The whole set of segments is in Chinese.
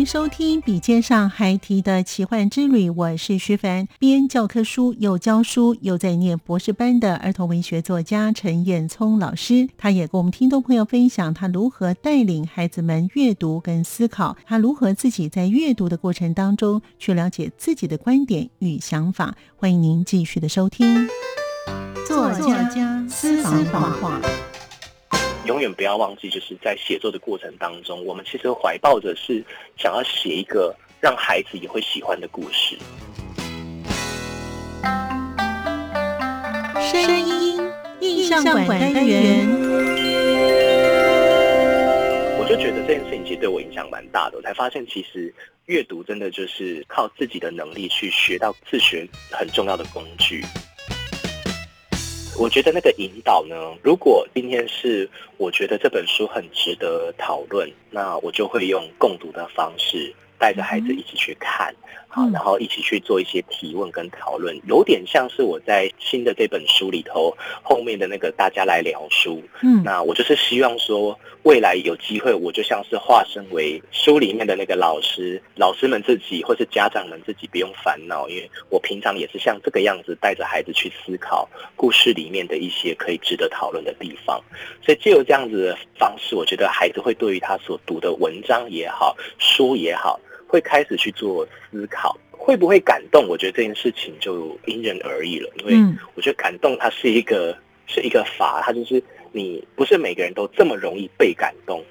迎收听《笔尖上还提的奇幻之旅》，我是徐凡，编教科书又教书又在念博士班的儿童文学作家陈彦聪老师，他也跟我们听众朋友分享他如何带领孩子们阅读跟思考，他如何自己在阅读的过程当中去了解自己的观点与想法。欢迎您继续的收听，作家私房话。永远不要忘记，就是在写作的过程当中，我们其实怀抱着是想要写一个让孩子也会喜欢的故事。声音印象馆单元，我就觉得这件事情其实对我影响蛮大的。我才发现，其实阅读真的就是靠自己的能力去学到自学很重要的工具。我觉得那个引导呢，如果今天是我觉得这本书很值得讨论，那我就会用共读的方式带着孩子一起去看。好，然后一起去做一些提问跟讨论，有点像是我在新的这本书里头后面的那个大家来聊书。嗯，那我就是希望说，未来有机会，我就像是化身为书里面的那个老师，老师们自己或是家长们自己不用烦恼，因为我平常也是像这个样子带着孩子去思考故事里面的一些可以值得讨论的地方。所以，借由这样子的方式，我觉得孩子会对于他所读的文章也好，书也好。会开始去做思考，会不会感动？我觉得这件事情就因人而异了。因为我觉得感动它是一个是一个法，它就是你不是每个人都这么容易被感动。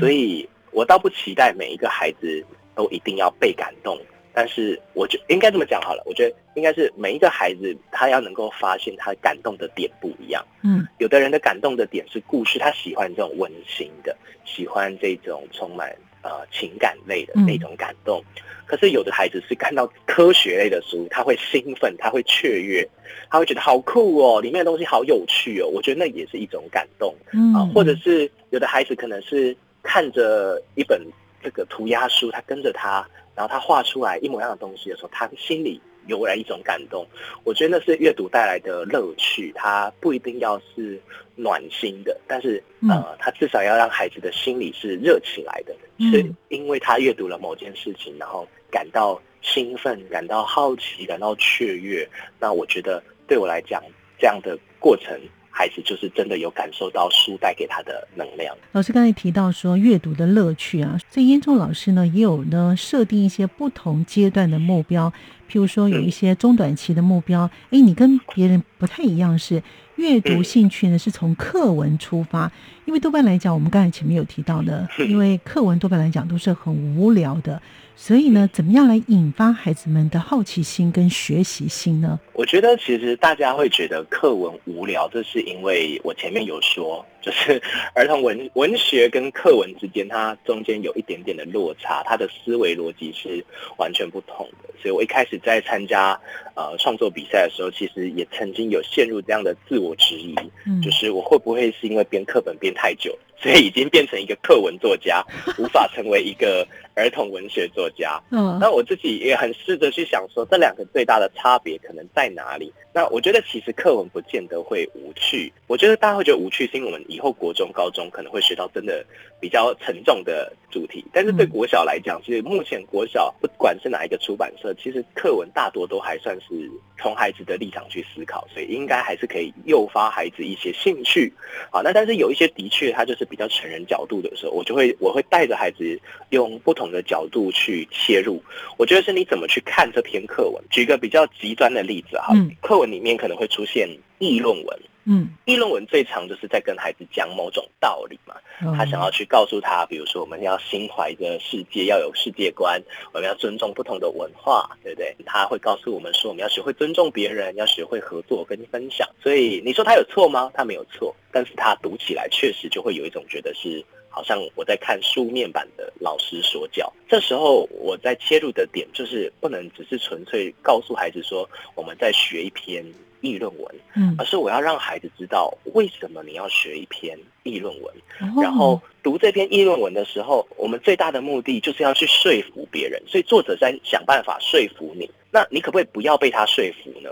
所以我倒不期待每一个孩子都一定要被感动，但是我觉应该这么讲好了。我觉得应该是每一个孩子他要能够发现他感动的点不一样。嗯，有的人的感动的点是故事，他喜欢这种温馨的，喜欢这种充满。呃，情感类的那种感动，可是有的孩子是看到科学类的书，他会兴奋，他会雀跃，他会觉得好酷哦，里面的东西好有趣哦。我觉得那也是一种感动啊，或者是有的孩子可能是看着一本这个涂鸦书，他跟着他，然后他画出来一模一样的东西的时候，他心里。由来一种感动，我觉得那是阅读带来的乐趣。它不一定要是暖心的，但是呃，他至少要让孩子的心里是热起来的，是因为他阅读了某件事情，然后感到兴奋、感到好奇、感到雀跃。那我觉得对我来讲，这样的过程。孩子就是真的有感受到书带给他的能量。老师刚才提到说阅读的乐趣啊，所以燕仲老师呢也有呢设定一些不同阶段的目标，譬如说有一些中短期的目标。哎，你跟别人不太一样，是阅读兴趣呢是从课文出发，因为多半来讲，我们刚才前面有提到的，因为课文多半来讲都是很无聊的。所以呢，怎么样来引发孩子们的好奇心跟学习心呢？我觉得其实大家会觉得课文无聊，这是因为我前面有说，就是儿童文文学跟课文之间，它中间有一点点的落差，它的思维逻辑是完全不同的。所以我一开始在参加呃创作比赛的时候，其实也曾经有陷入这样的自我质疑，嗯就是我会不会是因为编课本编太久？所以已经变成一个课文作家，无法成为一个儿童文学作家。嗯，那我自己也很试着去想说，这两个最大的差别可能在哪里？那我觉得其实课文不见得会无趣，我觉得大家会觉得无趣，是因为我们以后国中、高中可能会学到真的比较沉重的主题。但是对国小来讲，其实目前国小不管是哪一个出版社，其实课文大多都还算是从孩子的立场去思考，所以应该还是可以诱发孩子一些兴趣。好，那但是有一些的确，它就是比较成人角度的时候，我就会我会带着孩子用不同的角度去切入。我觉得是你怎么去看这篇课文。举个比较极端的例子哈，课文里面可能会出现议论文。嗯，议论文最常就是在跟孩子讲某种道理嘛，他想要去告诉他，比如说我们要心怀着世界，要有世界观，我们要尊重不同的文化，对不对？他会告诉我们说，我们要学会尊重别人，要学会合作跟分享。所以你说他有错吗？他没有错，但是他读起来确实就会有一种觉得是好像我在看书面版的老师说教。这时候我在切入的点就是不能只是纯粹告诉孩子说我们在学一篇。议论文，嗯，而是我要让孩子知道为什么你要学一篇议论文，然后读这篇议论文的时候，我们最大的目的就是要去说服别人，所以作者在想办法说服你。那你可不可以不要被他说服呢？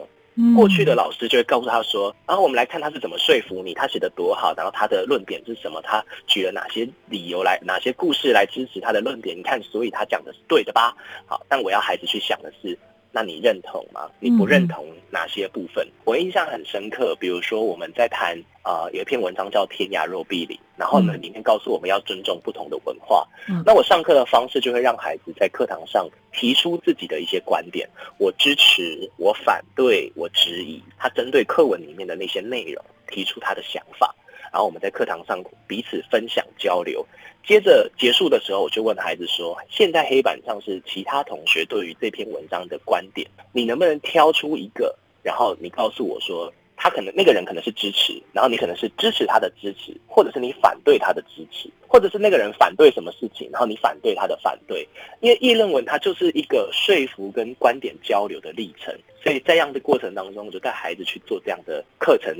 过去的老师就会告诉他说，然后我们来看他是怎么说服你，他写的多好，然后他的论点是什么，他举了哪些理由来，哪些故事来支持他的论点？你看，所以他讲的是对的吧？好，但我要孩子去想的是。那你认同吗？你不认同哪些部分？我印象很深刻，比如说我们在谈啊，有一篇文章叫《天涯若比邻》，然后呢，里面告诉我们要尊重不同的文化。那我上课的方式就会让孩子在课堂上提出自己的一些观点，我支持，我反对，我质疑。他针对课文里面的那些内容提出他的想法，然后我们在课堂上彼此分享交流。接着结束的时候，我就问孩子说：“现在黑板上是其他同学对于这篇文章的观点，你能不能挑出一个？然后你告诉我说，他可能那个人可能是支持，然后你可能是支持他的支持，或者是你反对他的支持，或者是那个人反对什么事情，然后你反对他的反对。因为议论文它就是一个说服跟观点交流的历程，所以在这样的过程当中，我就带孩子去做这样的课程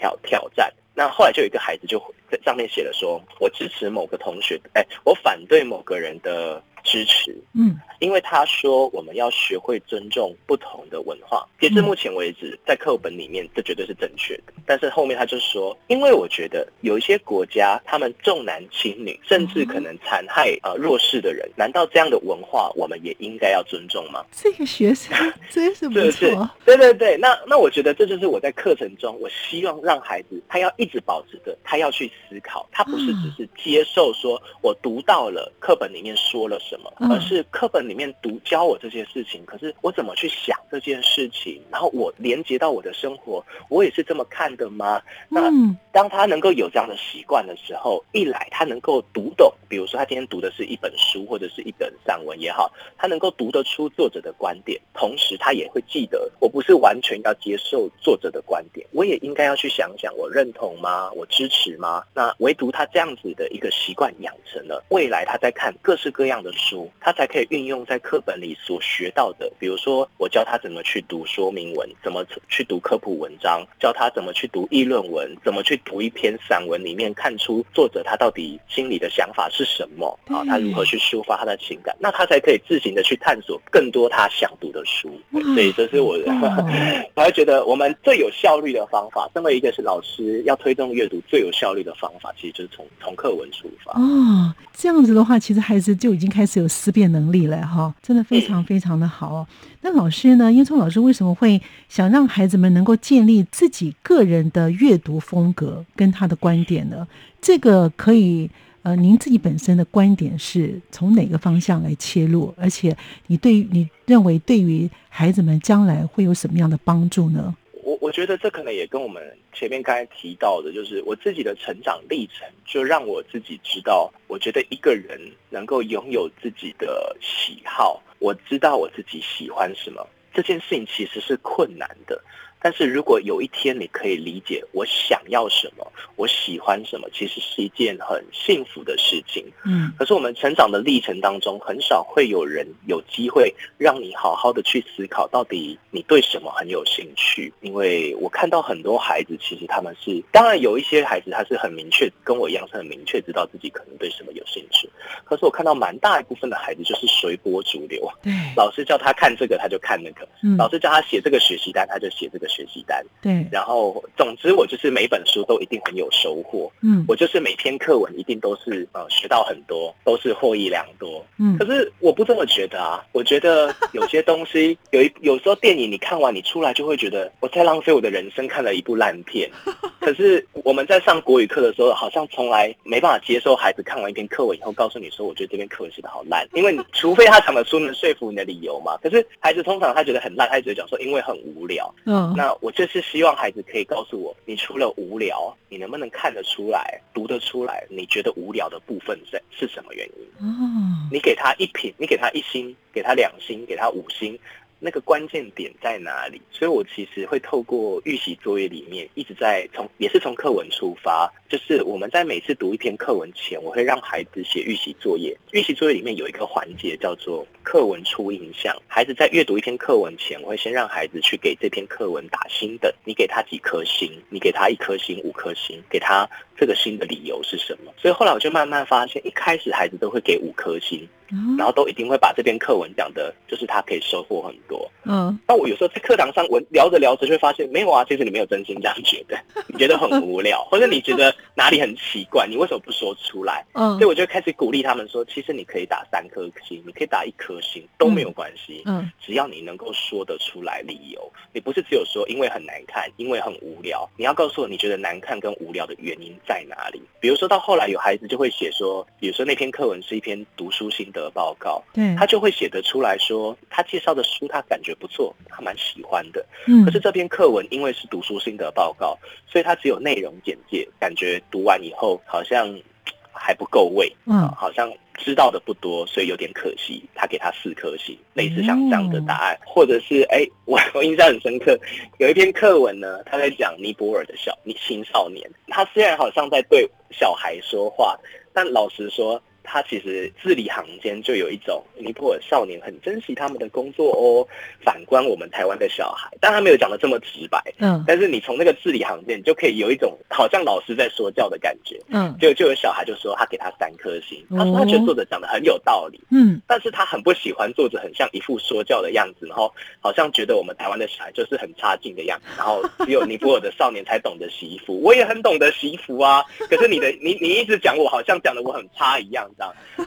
挑挑战。”那后来就有一个孩子就在上面写了说，我支持某个同学，哎，我反对某个人的。支持，嗯，因为他说我们要学会尊重不同的文化。截至目前为止，在课本里面这绝对是正确的。但是后面他就说，因为我觉得有一些国家他们重男轻女，甚至可能残害呃弱势的人。难道这样的文化我们也应该要尊重吗？这个学生真是不错。对对对，那那我觉得这就是我在课程中，我希望让孩子他要一直保持着，他要去思考，他不是只是接受说我读到了课本里面说了什么。而是课本里面读教我这些事情，可是我怎么去想这件事情？然后我连接到我的生活，我也是这么看的吗？那当他能够有这样的习惯的时候，一来他能够读懂，比如说他今天读的是一本书或者是一本散文也好，他能够读得出作者的观点，同时他也会记得，我不是完全要接受作者的观点，我也应该要去想想，我认同吗？我支持吗？那唯独他这样子的一个习惯养成了，未来他在看各式各样的书。书，他才可以运用在课本里所学到的。比如说，我教他怎么去读说明文，怎么去读科普文章，教他怎么去读议论文，怎么去读一篇散文里面看出作者他到底心里的想法是什么啊？他如何去抒发他的情感？那他才可以自行的去探索更多他想读的书。所以，这是我，我还觉得我们最有效率的方法，身为一个是老师，要推动阅读最有效率的方法，其实就是从从课文出发。哦，这样子的话，其实孩子就已经开始。有思辨能力了哈，真的非常 非常的好哦。那老师呢？英聪老师为什么会想让孩子们能够建立自己个人的阅读风格跟他的观点呢？这个可以呃，您自己本身的观点是从哪个方向来切入？而且你对于你认为对于孩子们将来会有什么样的帮助呢？我觉得这可能也跟我们前面刚才提到的，就是我自己的成长历程，就让我自己知道，我觉得一个人能够拥有自己的喜好，我知道我自己喜欢什么，这件事情其实是困难的。但是如果有一天你可以理解我想要什么，我喜欢什么，其实是一件很幸福的事情。嗯，可是我们成长的历程当中，很少会有人有机会让你好好的去思考，到底你对什么很有兴趣。因为我看到很多孩子，其实他们是，当然有一些孩子他是很明确，跟我一样是很明确知道自己可能对什么有兴趣。可是我看到蛮大一部分的孩子就是随波逐流，对，老师叫他看这个他就看那个，老师叫他写这个学习单他就写这个。个学习单。对，然后总之我就是每本书都一定很有收获。嗯，我就是每篇课文一定都是呃学到很多，都是获益良多。嗯，可是我不这么觉得啊，我觉得有些东西 有一有时候电影你看完你出来就会觉得我在浪费我的人生看了一部烂片。可是我们在上国语课的时候，好像从来没办法接受孩子看完一篇课文以后告诉你说，我觉得这篇课文写的好烂，因为你除非他讲的书能说服你的理由嘛。可是孩子通常他觉得很烂，他只会讲说因为很无聊。嗯，那我就是希望孩子可以告诉我，你除了无聊，你能不能看得出来、读得出来，你觉得无聊的部分是是什么原因？哦，你给他一品，你给他一星，给他两星，给他五星。那个关键点在哪里？所以我其实会透过预习作业里面，一直在从也是从课文出发，就是我们在每次读一篇课文前，我会让孩子写预习作业。预习作业里面有一个环节叫做课文初印象。孩子在阅读一篇课文前，我会先让孩子去给这篇课文打星等，你给他几颗星？你给他一颗星、五颗星？给他这个星的理由是什么？所以后来我就慢慢发现，一开始孩子都会给五颗星。然后都一定会把这篇课文讲的，就是他可以收获很多。嗯，那我有时候在课堂上，我聊着聊着就会发现，没有啊，其实你没有真心这样觉得，你觉得很无聊，或者你觉得哪里很奇怪，你为什么不说出来？嗯，所以我就开始鼓励他们说，其实你可以打三颗星，你可以打一颗星都没有关系。嗯，只要你能够说得出来理由，你不是只有说因为很难看，因为很无聊，你要告诉我你觉得难看跟无聊的原因在哪里。比如说到后来有孩子就会写说，比如说那篇课文是一篇读书心得报告。对，他就会写得出来说，他介绍的书他感觉不错，他蛮喜欢的。嗯，可是这篇课文因为是读书心得报告，所以他只有内容简介，感觉读完以后好像还不够味，嗯，好像知道的不多，所以有点可惜。他给他四颗星，类似像这样的答案，或者是哎，我我印象很深刻，有一篇课文呢，他在讲尼泊尔的小你青少年，他虽然好像在对小孩说话，但老实说。他其实字里行间就有一种尼泊尔少年很珍惜他们的工作哦。反观我们台湾的小孩，但他没有讲的这么直白，嗯，但是你从那个字里行间，你就可以有一种好像老师在说教的感觉，嗯，就就有小孩就说他给他三颗星，他说他觉得作者讲的很有道理，嗯，但是他很不喜欢作者很像一副说教的样子，然后 好像觉得我们台湾的小孩就是很差劲的样子，然后只有尼泊尔的少年才懂得洗衣服，我也很懂得洗衣服啊，可是你的你你一直讲我好像讲的我很差一样。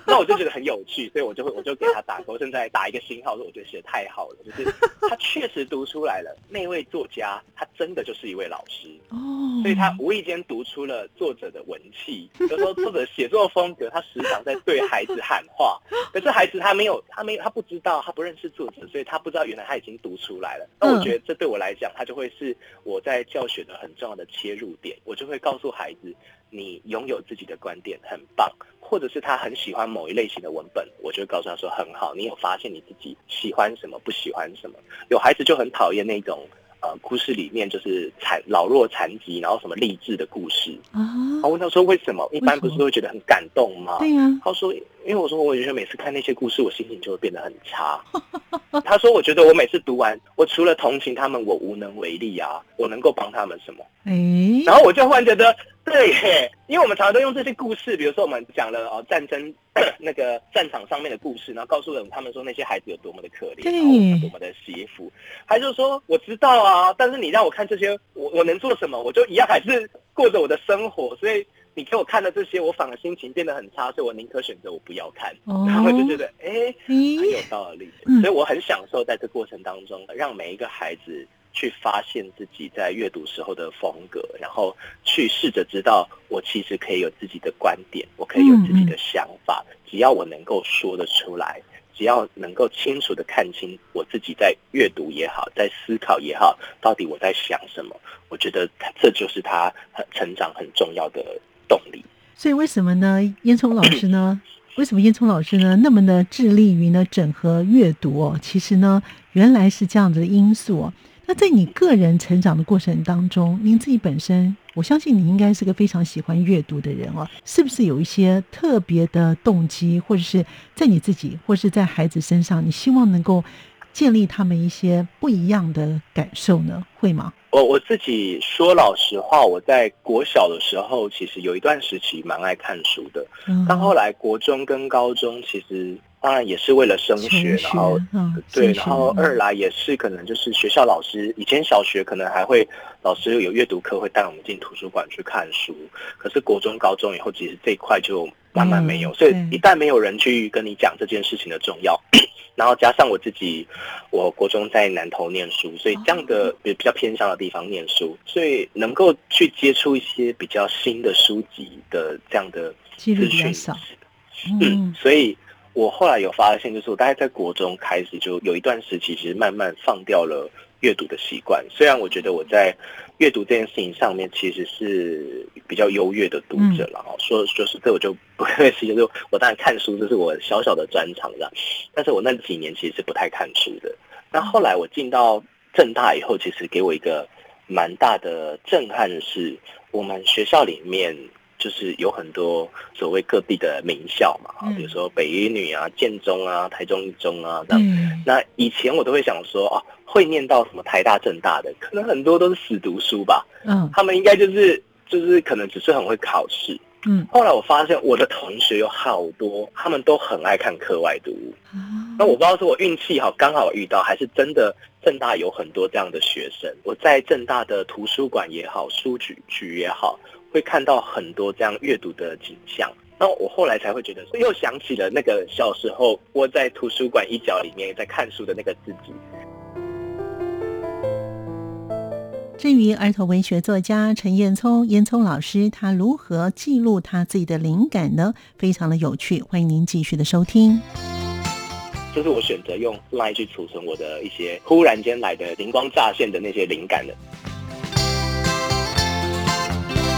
那我就觉得很有趣，所以我就会我就给他打勾，正在打一个星号，说我觉得写的太好了，就是他确实读出来了。那位作家他真的就是一位老师哦，所以他无意间读出了作者的文气，就说作者写作风格，他时常在对孩子喊话，可是孩子他没有他没有他不知道他不认识作者，所以他不知道原来他已经读出来了。那我觉得这对我来讲，他就会是我在教学的很重要的切入点，我就会告诉孩子。你拥有自己的观点很棒，或者是他很喜欢某一类型的文本，我就会告诉他说很好。你有发现你自己喜欢什么，不喜欢什么？有孩子就很讨厌那种呃故事里面就是残老弱残疾，然后什么励志的故事啊。我问他说为什么？一般不是会觉得很感动吗？对呀。他说因为我说我觉得每次看那些故事，我心情就会变得很差。他说我觉得我每次读完，我除了同情他们，我无能为力啊。我能够帮他们什么？哎，然后我就忽然觉得。对，因为我们常常都用这些故事，比如说我们讲了哦战争那个战场上面的故事，然后告诉了他们说那些孩子有多么的可怜，然后多么的幸福，还是说我知道啊，但是你让我看这些，我我能做什么？我就一样还是过着我的生活，所以你给我看的这些，我反而心情变得很差，所以我宁可选择我不要看，然后就觉得哎很有道理，所以我很享受在这过程当中让每一个孩子。去发现自己在阅读时候的风格，然后去试着知道，我其实可以有自己的观点，我可以有自己的想法，只要我能够说得出来，只要能够清楚的看清我自己在阅读也好，在思考也好，到底我在想什么，我觉得这就是他成长很重要的动力。所以为什么呢？烟囱老师呢？为什么烟囱老师呢那么的致力于呢整合阅读？哦，其实呢原来是这样子的因素。那在你个人成长的过程当中，您自己本身，我相信你应该是个非常喜欢阅读的人哦，是不是有一些特别的动机，或者是在你自己，或是在孩子身上，你希望能够建立他们一些不一样的感受呢？会吗？我我自己说老实话，我在国小的时候，其实有一段时期蛮爱看书的，但后来国中跟高中，其实。当然也是为了升学，然后嗯，对，然后二来也是可能就是学校老师以前小学可能还会老师有阅读课会带我们进图书馆去看书，可是国中高中以后其实这一块就慢慢没有，所以一旦没有人去跟你讲这件事情的重要，然后加上我自己，我国中在南投念书，所以这样的比比较偏向的地方念书，所以能够去接触一些比较新的书籍的这样的资讯少，嗯，所以。我后来有发现，就是我大概在国中开始就有一段时期，其实慢慢放掉了阅读的习惯。虽然我觉得我在阅读这件事情上面其实是比较优越的读者了哈，说就是这我就不客气，就 是我当然看书这是我小小的专长的，但是我那几年其实是不太看书的。那后来我进到正大以后，其实给我一个蛮大的震撼，是我们学校里面。就是有很多所谓各地的名校嘛，啊，比如说北一女啊、建中啊、台中一中啊，这样。那以前我都会想说，啊，会念到什么台大、政大的，可能很多都是死读书吧。嗯，他们应该就是就是可能只是很会考试。嗯，后来我发现我的同学有好多，他们都很爱看课外读物。那我不知道是我运气好，刚好遇到，还是真的正大有很多这样的学生。我在正大的图书馆也好，书局局也好。会看到很多这样阅读的景象，那我后来才会觉得，又想起了那个小时候窝在图书馆一角里面在看书的那个自己。至于儿童文学作家陈彦聪，燕聪老师他如何记录他自己的灵感呢？非常的有趣，欢迎您继续的收听。就是我选择用 Line 去储存我的一些忽然间来的灵光乍现的那些灵感的。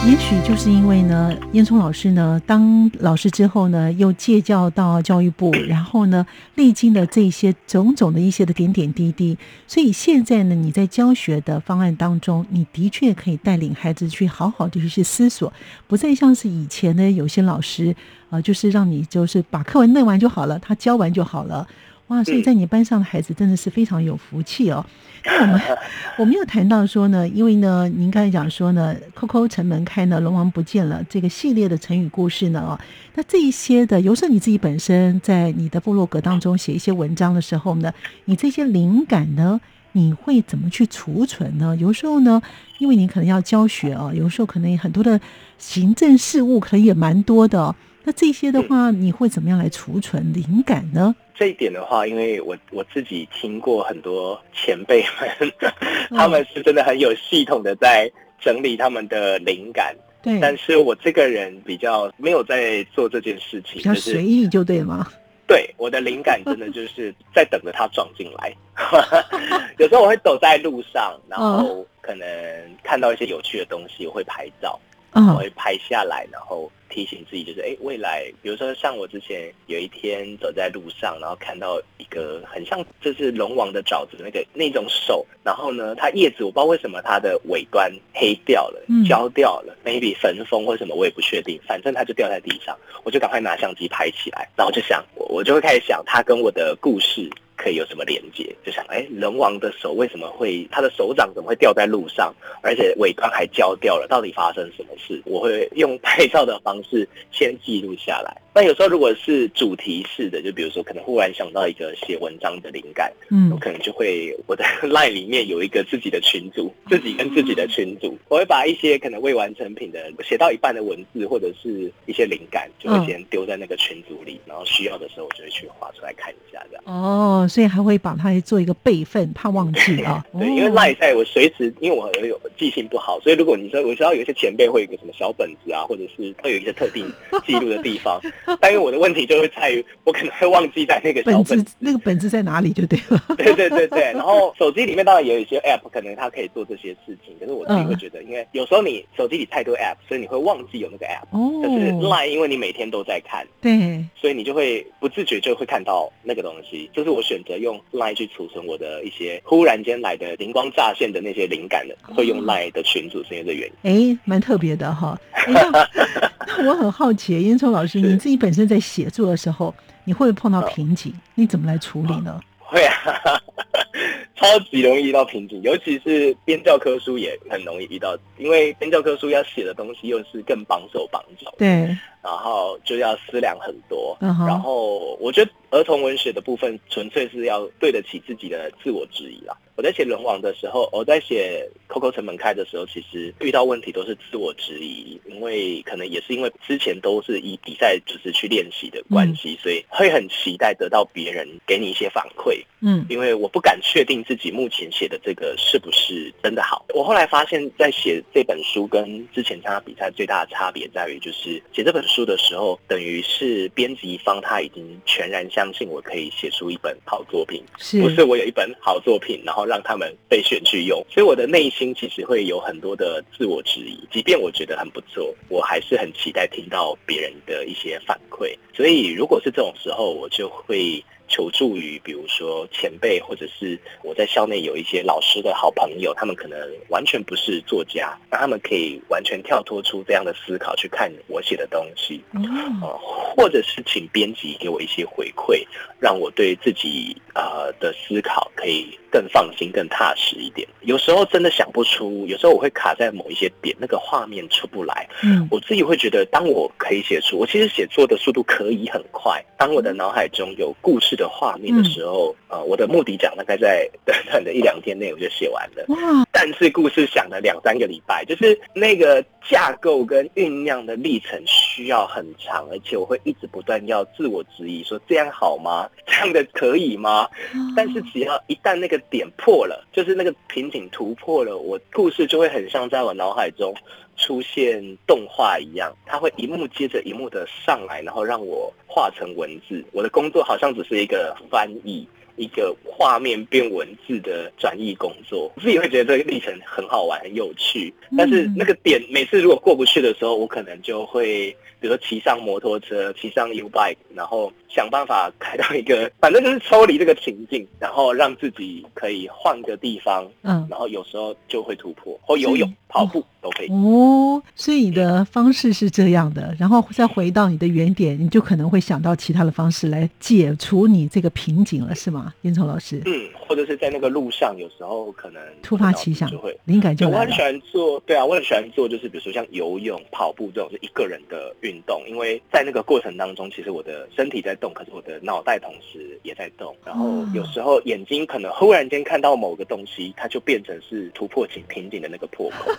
也许就是因为呢，燕聪老师呢当老师之后呢，又借教到教育部，然后呢，历经了这些种种的一些的点点滴滴，所以现在呢，你在教学的方案当中，你的确可以带领孩子去好好的去思索，不再像是以前呢，有些老师啊，就是让你就是把课文弄完就好了，他教完就好了。哇，所以在你班上的孩子真的是非常有福气哦。那我们 我们又谈到说呢，因为呢，您刚才讲说呢，“扣扣城门开呢，龙王不见了”这个系列的成语故事呢，哦，那这一些的，有时候你自己本身在你的部落格当中写一些文章的时候呢，你这些灵感呢，你会怎么去储存呢？有时候呢，因为你可能要教学哦，有时候可能很多的行政事务可能也蛮多的，那这些的话，你会怎么样来储存灵感呢？这一点的话，因为我我自己听过很多前辈们，他们是真的很有系统的在整理他们的灵感。对，但是我这个人比较没有在做这件事情，比较随意就对吗？对，我的灵感真的就是在等着它撞进来。有时候我会走在路上，然后可能看到一些有趣的东西，我会拍照，我会拍下来，然后。提醒自己，就是哎，未来，比如说像我之前有一天走在路上，然后看到一个很像就是龙王的爪子那个那种手，然后呢，它叶子我不知道为什么它的尾端黑掉了，焦掉了，maybe 焚风或什么我也不确定，反正它就掉在地上，我就赶快拿相机拍起来，然后就想我我就会开始想它跟我的故事。可以有什么连接？就想，哎，人王的手为什么会，他的手掌怎么会掉在路上，而且尾端还焦掉了？到底发生什么事？我会用拍照的方式先记录下来。那有时候如果是主题式的，就比如说可能忽然想到一个写文章的灵感，嗯，我可能就会我在 line 里面有一个自己的群组，自己跟自己的群组，我会把一些可能未完成品的写到一半的文字或者是一些灵感，就会先丢在那个群组里，然后需要的时候我就会去画出来看一下，这样。哦，所以还会把它做一个备份，怕忘记啊。对，因为 line 在我随时，因为我有记性不好，所以如果你说我知道有一些前辈会有一个什么小本子啊，或者是会有一些特定记录的地方。但因为我的问题就会在于，我可能会忘记在那个小本子，那个本子在哪里就对了。对对对对，然后手机里面当然也有一些 app，可能它可以做这些事情。可是我自己会觉得，因为有时候你手机里太多 app，所以你会忘记有那个 app。哦。就是 line，因为你每天都在看，对，所以你就会不自觉就会看到那个东西。这是我选择用 line 去储存我的一些忽然间来的灵光乍现的那些灵感的，会用 line 的群组是因为这原因。哎，蛮特别的哈。那我很好奇，烟抽老师，你自己本身在写作的时候，你会不会碰到瓶颈？你怎么来处理呢？会啊，超级容易遇到瓶颈，尤其是编教科书也很容易遇到，因为编教科书要写的东西又是更绑手绑脚。对，然后就要思量很多。嗯哼然后我觉得儿童文学的部分纯粹是要对得起自己的自我质疑啦。我在写《人王》的时候，我在写《Coco 城门开》的时候，其实遇到问题都是自我质疑，因为可能也是因为之前都是以比赛就是去练习的关系，所以会很期待得到别人给你一些反馈。嗯因为我不敢确定自己目前写的这个是不是真的好。我后来发现，在写这本书跟之前参加比赛最大的差别在于，就是写这本书的时候，等于是编辑方他已经全然相信我可以写出一本好作品，是不是我有一本好作品，然后让他们被选去用。所以我的内心其实会有很多的自我质疑，即便我觉得很不错，我还是很期待听到别人的一些反馈。所以如果是这种时候，我就会。求助于，比如说前辈，或者是我在校内有一些老师的好朋友，他们可能完全不是作家，那他们可以完全跳脱出这样的思考去看我写的东西，或者是请编辑给我一些回馈，让我对自己呃的思考可以更放心、更踏实一点。有时候真的想不出，有时候我会卡在某一些点，那个画面出不来。嗯我自己会觉得，当我可以写出，我其实写作的速度可以很快。当我的脑海中有故事的画面的时候，呃，我的目的奖大概在短短的一两天内我就写完了。哇但是故事想了两三个礼拜，就是那个架构跟酝酿的历程需要很长，而且我会一直不断要自我质疑，说这样好吗？这样的可以吗？但是只要一旦那个点破了，就是那个瓶颈突破了，我故事就会很像在我脑海中出现动画一样，它会一幕接着一幕的上来，然后让我画成文字。我的工作好像只是一个翻译。一个画面变文字的转译工作，我自己会觉得这个历程很好玩、很有趣。但是那个点每次如果过不去的时候，我可能就会，比如说骑上摩托车、骑上 U bike，然后想办法开到一个，反正就是抽离这个情境，然后让自己可以换个地方，嗯然后有时候就会突破，或游泳、跑步都可以。哦，所以你的方式是这样的，然后再回到你的原点，你就可能会想到其他的方式来解除你这个瓶颈了，是吗？燕聪老师，嗯，或者是在那个路上，有时候可能突发奇想就会，灵感就来了我很喜。欢做，对啊，我很喜欢做，就是比如说像游泳、跑步这种是一个人的运动，因为在那个过程当中，其实我的身体在动，可是我的脑袋同时也在动。然后哦有时候眼睛可能忽然间看到某个东西，它就变成是突破瓶瓶颈的那个破口。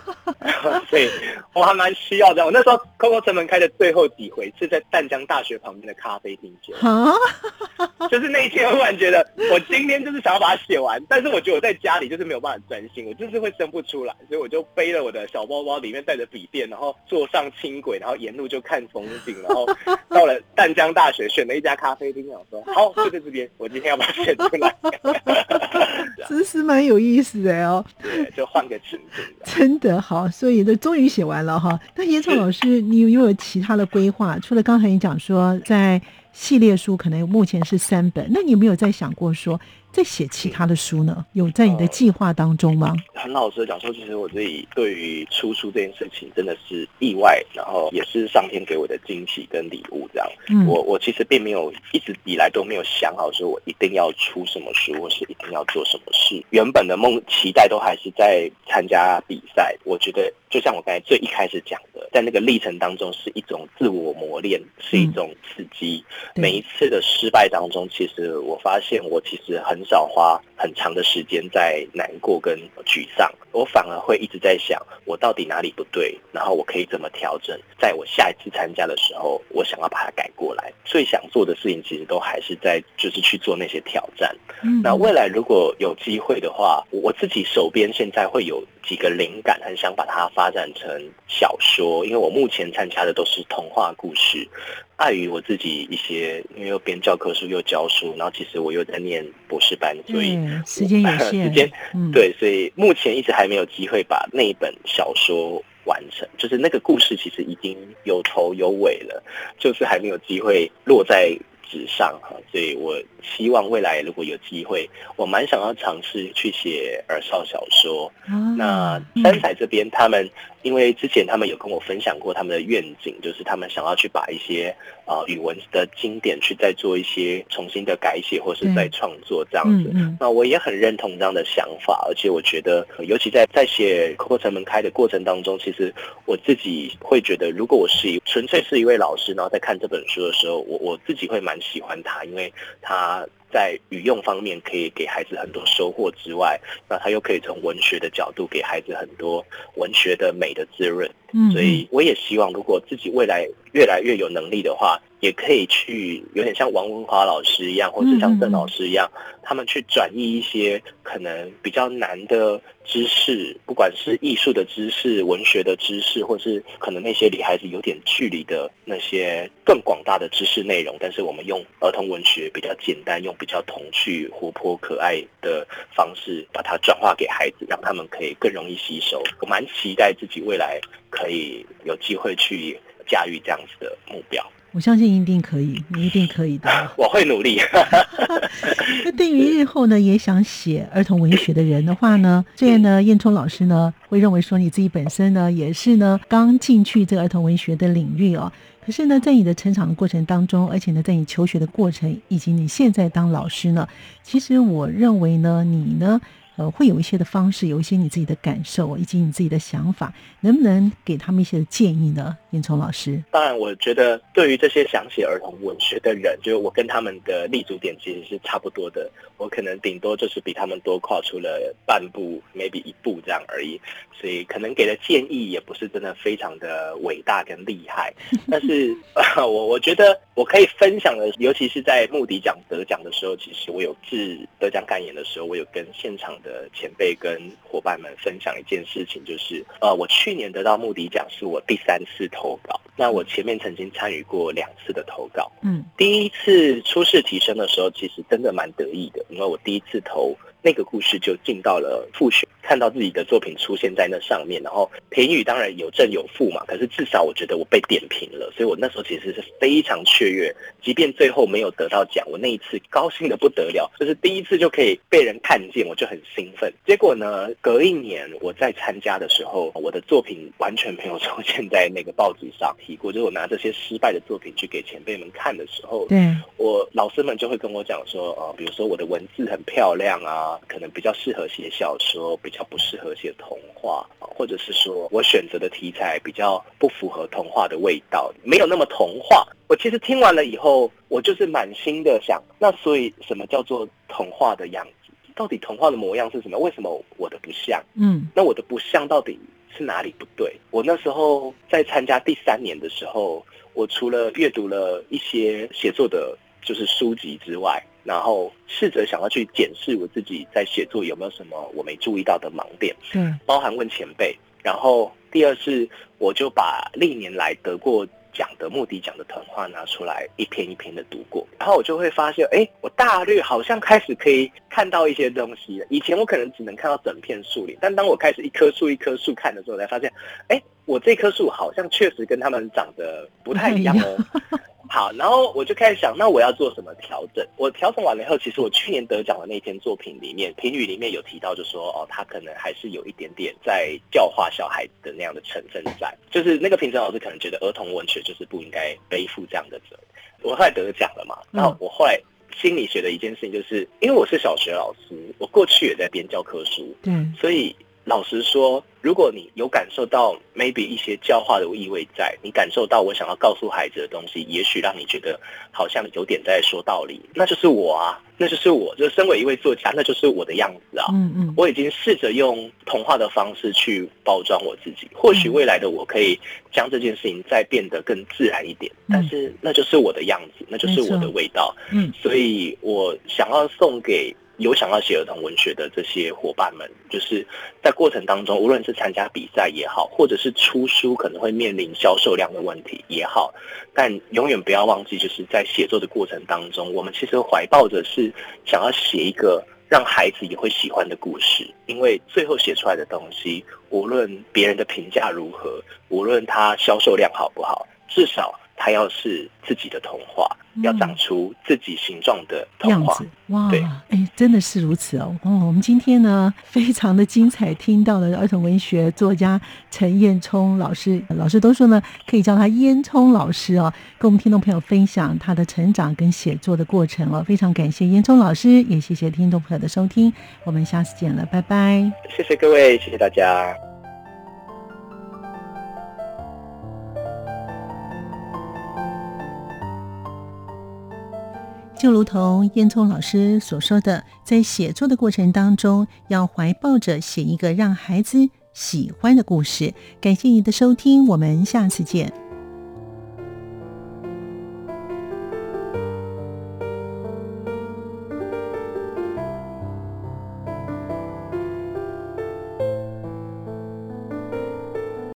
所以我还蛮需要这样。我那时候 Coco 城门开的最后几回是在淡江大学旁边的咖啡厅写 就是那一天，我突然觉得我今天就是想要把它写完，但是我觉得我在家里就是没有办法专心，我就是会生不出来，所以我就背了我的小包包，里面带着笔电，然后坐上轻轨，然后沿路就看风景，然后 到了淡江大学，选了一家咖啡厅，想说好就在这边，我今天要把它写出来，真是蛮有意思的哦，对，就换个情境。真的好，所以都终于写完了哈。那叶聪老师，你有没有其他的规划？除了刚才你讲说在系列书可能目前是三本，那你有没有在想过说再写其他的书呢？有在你的计划当中吗？很老实的讲说，其实我自己对于出书这件事情真的是意外，然后也是上天给我的惊喜跟礼物这样。嗯我我其实并没有一直以来都没有想好说我一定要出什么书，或是一定要做什么事。原本的梦期待都还是在参加比赛。我觉得就像我刚才最一开始讲的，在那个历程当中是一种自我磨练，是一种刺激。对每一次的失败当中，其实我发现我其实很少花很长的时间在难过跟沮丧，我反而会一直在想我到底哪里不对，然后我可以怎么调整，在我下一次参加的时候，我想要把它改过来。最想做的事情其实都还是在就是去做那些挑战。嗯那未来如果有机会的话，我自己手边现在会有几个灵感，很想把它发展成小说，因为我目前参加的都是童话故事。碍于我自己一些，因为又编教科书又教书，然后其实我又在念博士班，所以对时间有 限，时间嗯，对，所以目前一直还没有机会把那一本小说完成，就是那个故事其实已经有头有尾了，就是还没有机会落在纸上哈。所以我希望未来如果有机会，我蛮想要尝试去写儿少小说。啊那嗯三彩这边他们因为之前他们有跟我分享过他们的愿景，就是他们想要去把一些呃语文的经典去再做一些重新的改写，或是再创作这样子。那我也很认同这样的想法，而且我觉得，尤其在在写课程门开的过程当中，其实我自己会觉得，如果我是一纯粹是一位老师，然后在看这本书的时候，我我自己会蛮喜欢它，因为它。在语用方面可以给孩子很多收获之外，那他又可以从文学的角度给孩子很多文学的美的滋润。嗯，所以我也希望，如果自己未来越来越有能力的话。也可以去有点像王文华老师一样，或者像邓老师一样，他们去转移一些可能比较难的知识，不管是艺术的知识、文学的知识，或是可能那些离孩子有点距离的那些更广大的知识内容，但是我们用儿童文学比较简单，用比较童趣、活泼、可爱的方式把它转化给孩子，让他们可以更容易吸收。我蛮期待自己未来可以有机会去驾驭这样子的目标。我相信一定可以，你一定可以的。我会努力。那对于日后呢，也想写儿童文学的人的话呢，虽然呢，燕聪老师呢会认为说你自己本身呢也是呢刚进去这个儿童文学的领域哦，可是呢，在你的成长的过程当中，而且呢，在你求学的过程，以及你现在当老师呢，其实我认为呢，你呢。呃，会有一些的方式，有一些你自己的感受，以及你自己的想法，能不能给他们一些建议呢？严聪老师，当然，我觉得对于这些想写儿童文学的人，就是我跟他们的立足点其实是差不多的，我可能顶多就是比他们多跨出了半步，maybe 一步这样而已，所以可能给的建议也不是真的非常的伟大跟厉害，但是 我我觉得我可以分享的，尤其是在穆迪奖得奖的时候，其实我有致得奖感言的时候，我有跟现场。的前辈跟伙伴们分享一件事情，就是呃，我去年得到穆迪奖是我第三次投稿，那我前面曾经参与过两次的投稿，嗯，第一次初试提升的时候，其实真的蛮得意的，因为我第一次投。那个故事就进到了复选，看到自己的作品出现在那上面，然后评语当然有正有负嘛，可是至少我觉得我被点评了，所以我那时候其实是非常雀跃，即便最后没有得到奖，我那一次高兴的不得了，就是第一次就可以被人看见，我就很兴奋。结果呢，隔一年我在参加的时候，我的作品完全没有出现在那个报纸上提过，就是我拿这些失败的作品去给前辈们看的时候，对我老师们就会跟我讲说，呃，比如说我的文字很漂亮啊。可能比较适合写小说，比较不适合写童话，或者是说我选择的题材比较不符合童话的味道，没有那么童话。我其实听完了以后，我就是满心的想，那所以什么叫做童话的样子？到底童话的模样是什么？为什么我的不像？嗯，那我的不像到底是哪里不对？我那时候在参加第三年的时候，我除了阅读了一些写作的，就是书籍之外。然后试着想要去检视我自己在写作有没有什么我没注意到的盲点，嗯，包含问前辈。然后第二是，我就把历年来得过奖的目的奖的童话拿出来一篇一篇的读过，然后我就会发现，哎，我大略好像开始可以看到一些东西了。以前我可能只能看到整片树林，但当我开始一棵树一棵树看的时候，才发现，哎，我这棵树好像确实跟他们长得不太一样哦。好，然后我就开始想，那我要做什么调整？我调整完了以后，其实我去年得奖的那篇作品里面，评语里面有提到，就说哦，他可能还是有一点点在教化小孩的那样的成分在，就是那个评审老师可能觉得儿童文学就是不应该背负这样的责任。我后来得奖了嘛，然后我后来心理学的一件事情，就是因为我是小学老师，我过去也在编教科书，对，所以。老实说，如果你有感受到 maybe 一些教化的意味在，你感受到我想要告诉孩子的东西，也许让你觉得好像有点在说道理，那就是我啊，那就是我，就身为一位作家，那就是我的样子啊。嗯嗯，我已经试着用童话的方式去包装我自己，或许未来的我可以将这件事情再变得更自然一点，但是那就是我的样子，那就是我的味道。嗯，所以我想要送给。有想要写儿童文学的这些伙伴们，就是在过程当中，无论是参加比赛也好，或者是出书可能会面临销售量的问题也好，但永远不要忘记，就是在写作的过程当中，我们其实怀抱着是想要写一个让孩子也会喜欢的故事，因为最后写出来的东西，无论别人的评价如何，无论它销售量好不好，至少它要是自己的童话，要长出自己形状的样童话。子哇对，哎，真的是如此哦。哦，我们今天呢非常的精彩，听到了儿童文学作家陈彦聪老师，老师都说呢可以叫他烟聪老师哦，跟我们听众朋友分享他的成长跟写作的过程哦。非常感谢烟聪老师，也谢谢听众朋友的收听，我们下次见了，拜拜。谢谢各位，谢谢大家。就如同烟囱老师所说的，在写作的过程当中，要怀抱着写一个让孩子喜欢的故事。感谢您的收听，我们下次见。